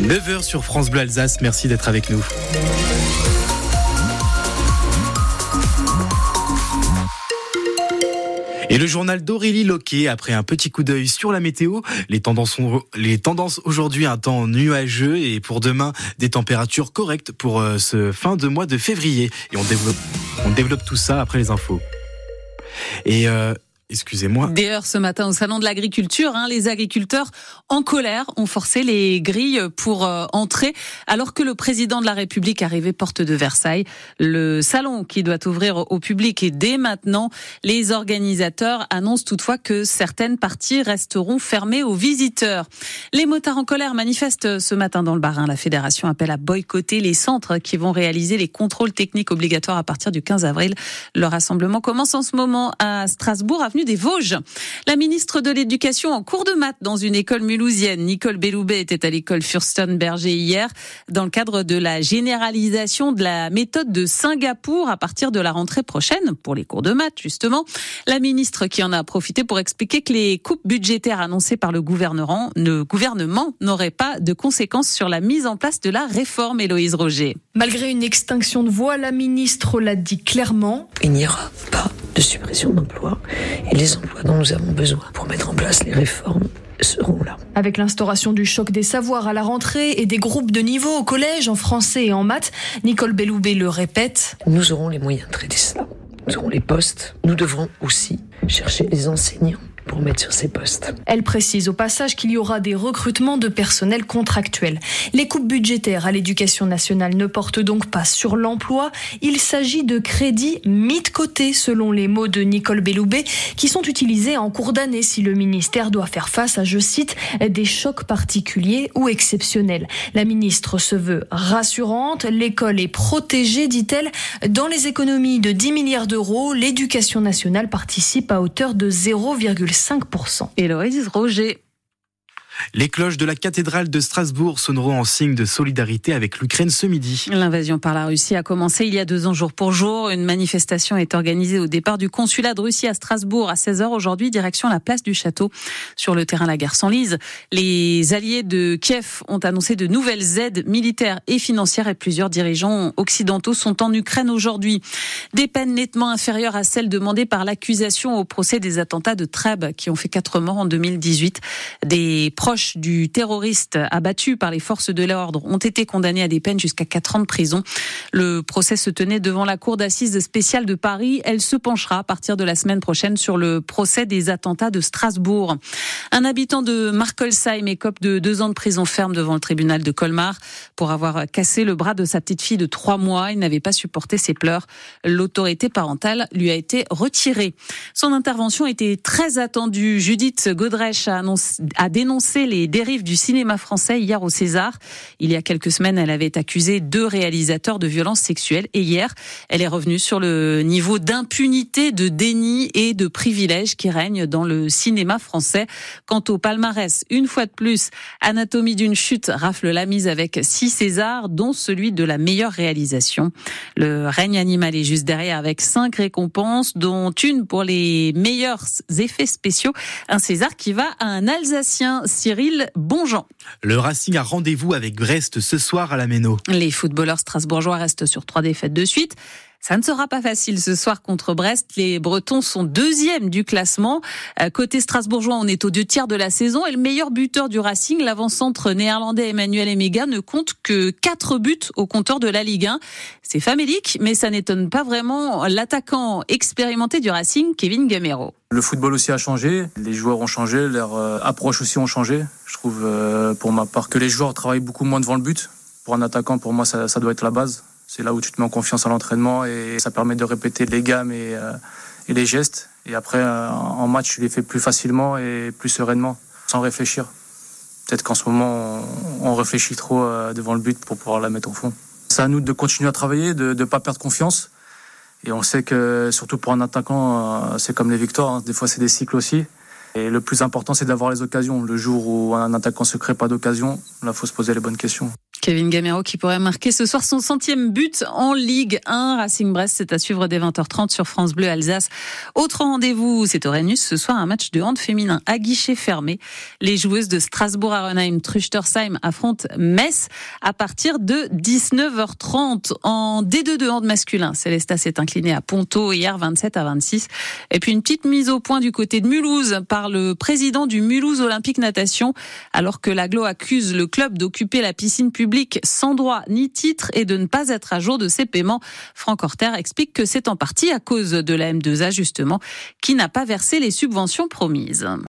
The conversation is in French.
9h sur France Bleu Alsace, merci d'être avec nous. Et le journal d'Aurélie Loquet, après un petit coup d'œil sur la météo, les tendances, aujourd'hui, un temps nuageux et pour demain, des températures correctes pour euh, ce fin de mois de février. Et on développe, on développe tout ça après les infos. Et euh, Excusez-moi. D'ailleurs, ce matin au salon de l'agriculture, hein, les agriculteurs en colère ont forcé les grilles pour euh, entrer, alors que le président de la République arrivait porte de Versailles. Le salon qui doit ouvrir au public et dès maintenant, les organisateurs annoncent toutefois que certaines parties resteront fermées aux visiteurs. Les motards en colère manifestent ce matin dans le Barin. La fédération appelle à boycotter les centres qui vont réaliser les contrôles techniques obligatoires à partir du 15 avril. Le rassemblement commence en ce moment à Strasbourg, des Vosges. La ministre de l'Éducation en cours de maths dans une école mulhousienne, Nicole Belloubet, était à l'école Furstenberger hier dans le cadre de la généralisation de la méthode de Singapour à partir de la rentrée prochaine pour les cours de maths, justement. La ministre qui en a profité pour expliquer que les coupes budgétaires annoncées par le gouvernement, le gouvernement n'auraient pas de conséquences sur la mise en place de la réforme, Héloïse Roger. Malgré une extinction de voix, la ministre l'a dit clairement. Il n'y aura pas de suppression d'emplois et les emplois dont nous avons besoin pour mettre en place les réformes seront là. Avec l'instauration du choc des savoirs à la rentrée et des groupes de niveau au collège en français et en maths, Nicole Belloubet le répète. Nous aurons les moyens de traiter cela. Nous aurons les postes. Nous devrons aussi chercher les enseignants Elle précise au passage qu'il y aura des recrutements de personnel contractuel. Les coupes budgétaires à l'éducation nationale ne portent donc pas sur l'emploi. Il s'agit de crédits mis de côté, selon les mots de Nicole Belloubet, qui sont utilisés en cours d'année si le ministère doit faire face à, je cite, des chocs particuliers ou exceptionnels. La ministre se veut rassurante. L'école est protégée, dit-elle. Dans les économies de 10 milliards d'euros, l'éducation nationale participe à hauteur de 0,5 5%. Héloïse Roger. Les cloches de la cathédrale de Strasbourg sonneront en signe de solidarité avec l'Ukraine ce midi. L'invasion par la Russie a commencé il y a deux ans jour pour jour. Une manifestation est organisée au départ du consulat de Russie à Strasbourg à 16h aujourd'hui, direction la place du château. Sur le terrain, la guerre s'enlise. Les alliés de Kiev ont annoncé de nouvelles aides militaires et financières et plusieurs dirigeants occidentaux sont en Ukraine aujourd'hui. Des peines nettement inférieures à celles demandées par l'accusation au procès des attentats de Trèbes qui ont fait quatre morts en 2018. Des proches du terroriste abattu par les forces de l'ordre ont été condamnés à des peines jusqu'à 4 ans de prison. Le procès se tenait devant la cour d'assises spéciale de Paris. Elle se penchera à partir de la semaine prochaine sur le procès des attentats de Strasbourg. Un habitant de Markolsheim écope de deux ans de prison ferme devant le tribunal de Colmar pour avoir cassé le bras de sa petite fille de trois mois. Il n'avait pas supporté ses pleurs. L'autorité parentale lui a été retirée. Son intervention était très attendue. Judith Godrèche a, a dénoncé les dérives du cinéma français hier au César. Il y a quelques semaines, elle avait accusé deux réalisateurs de violences sexuelles et hier, elle est revenue sur le niveau d'impunité, de déni et de privilèges qui règne dans le cinéma français. Quant au palmarès, une fois de plus, Anatomie d'une chute rafle la mise avec six Césars, dont celui de la meilleure réalisation. Le règne animal est juste derrière avec cinq récompenses, dont une pour les meilleurs effets spéciaux. Un César qui va à un Alsacien, Bonjean. Le Racing a rendez-vous avec Brest ce soir à la Méno. Les footballeurs strasbourgeois restent sur trois défaites de suite. Ça ne sera pas facile ce soir contre Brest. Les Bretons sont deuxièmes du classement. Euh, côté strasbourgeois, on est aux deux tiers de la saison et le meilleur buteur du Racing, l'avant-centre néerlandais Emmanuel Emega, ne compte que quatre buts au compteur de la Ligue 1. C'est famélique, mais ça n'étonne pas vraiment l'attaquant expérimenté du Racing, Kevin Gamero. Le football aussi a changé, les joueurs ont changé, leur euh, approche aussi ont changé. Je trouve euh, pour ma part que les joueurs travaillent beaucoup moins devant le but. Pour un attaquant, pour moi, ça doit être la base. C'est là où tu te mets en confiance à l'entraînement et ça permet de répéter les gammes et, euh, les gestes. Et après, euh, en match, tu les fais plus facilement et plus sereinement, sans réfléchir. Peut-être qu'en ce moment, on, réfléchit trop euh, devant le but pour pouvoir la mettre au fond. C'est à nous de continuer à travailler, de ne pas perdre confiance. Et on sait que, surtout pour un attaquant, c'est comme les victoires. Hein. Des fois, c'est des cycles aussi. Et le plus important, c'est d'avoir les occasions. Le jour où un attaquant se crée pas d'occasion, là, faut se poser les bonnes questions. Kevin Gamero qui pourrait marquer ce soir son centième but en Ligue 1. Racing Brest, c'est à suivre dès 20h30 sur France Bleu Alsace. Autre rendez-vous, c'est au ce soir, un match de hand féminin à guichet fermé. Les joueuses de Strasbourg-Arenheim, Truchtersheim affrontent Metz à partir de 19h30 en D2 de hand masculin. Célestat s'est incliné à Ponto hier 27 à 26. Et puis une petite mise au point du côté de Mulhouse par le président du Mulhouse Olympique Natation alors que l'aglo accuse le club d'occuper la piscine publique sans droit ni titre et de ne pas être à jour de ses paiements. Franck Horter explique que c'est en partie à cause de la M2A justement qui n'a pas versé les subventions promises.